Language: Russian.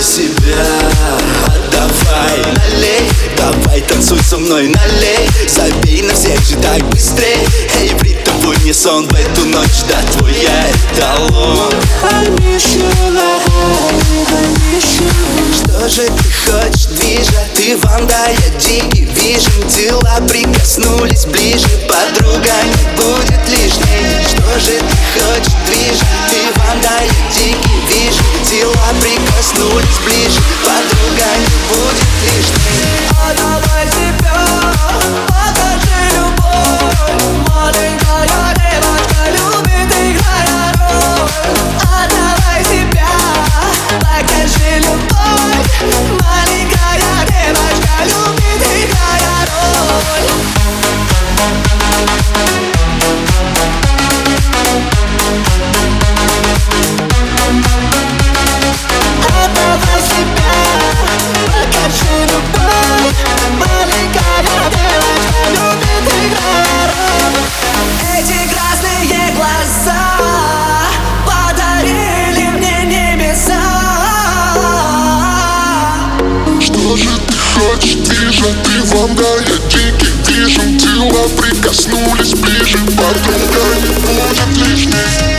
Отдавай себя, отдавай Налей, давай танцуй со мной, налей. Забей на всех же так быстрее Эй, пред тобой мне сон в эту ночь. Да твой я эталон. Что же ты хочешь, движа? Ты ванда, я диги, вижу, Тела прикоснулись ближе. Подруга не будет лишней. Что же ты хочешь, движа? Ты ванда, я диги, вижу, Тела прикоснулись ближе. Подруга не будет лишней прочь движем Ты да я дикий вижен Тела прикоснулись ближе Подруга не будет лишней